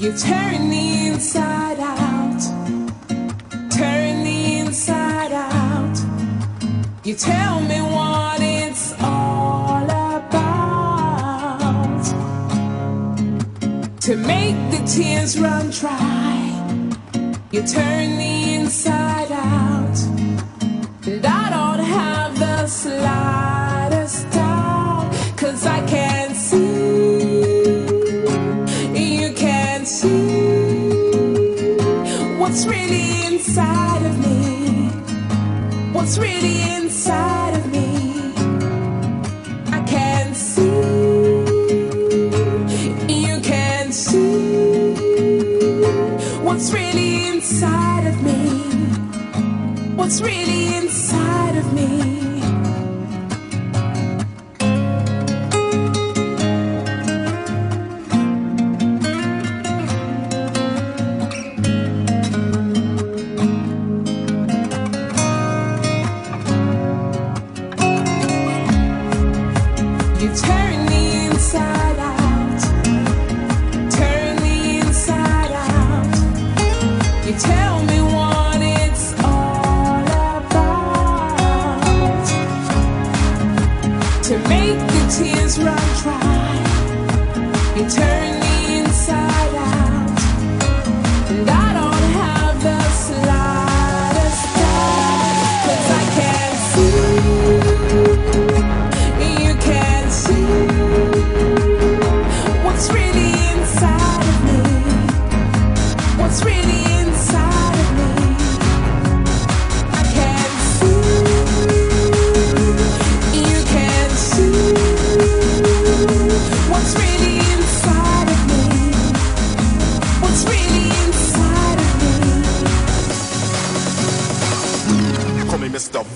You're tearing me inside out, tearing me inside out. You tell me what it's all about to make the tears run dry. You turn the inside out. What's really inside of me? What's really inside of me? I can't see. You can't see. What's really inside of me? What's really inside of me?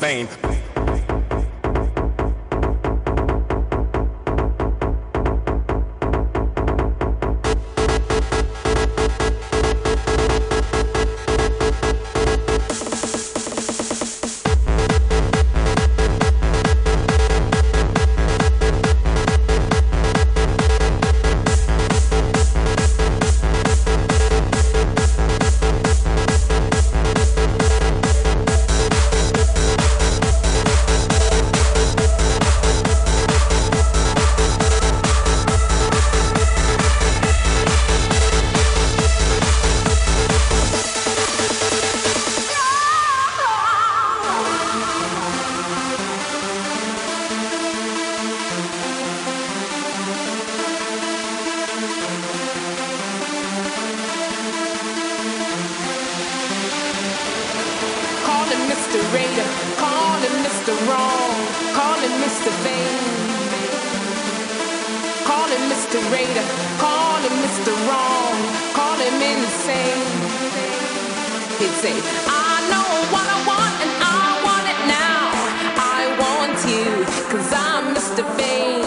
vein. Calling Mr. Raider, calling Mr. Wrong, calling Mr. Vain. Calling Mr. Raider, calling Mr. Wrong, call him insane. He'd say, I know what I want and I want it now. I want you, cause I'm Mr. Vain.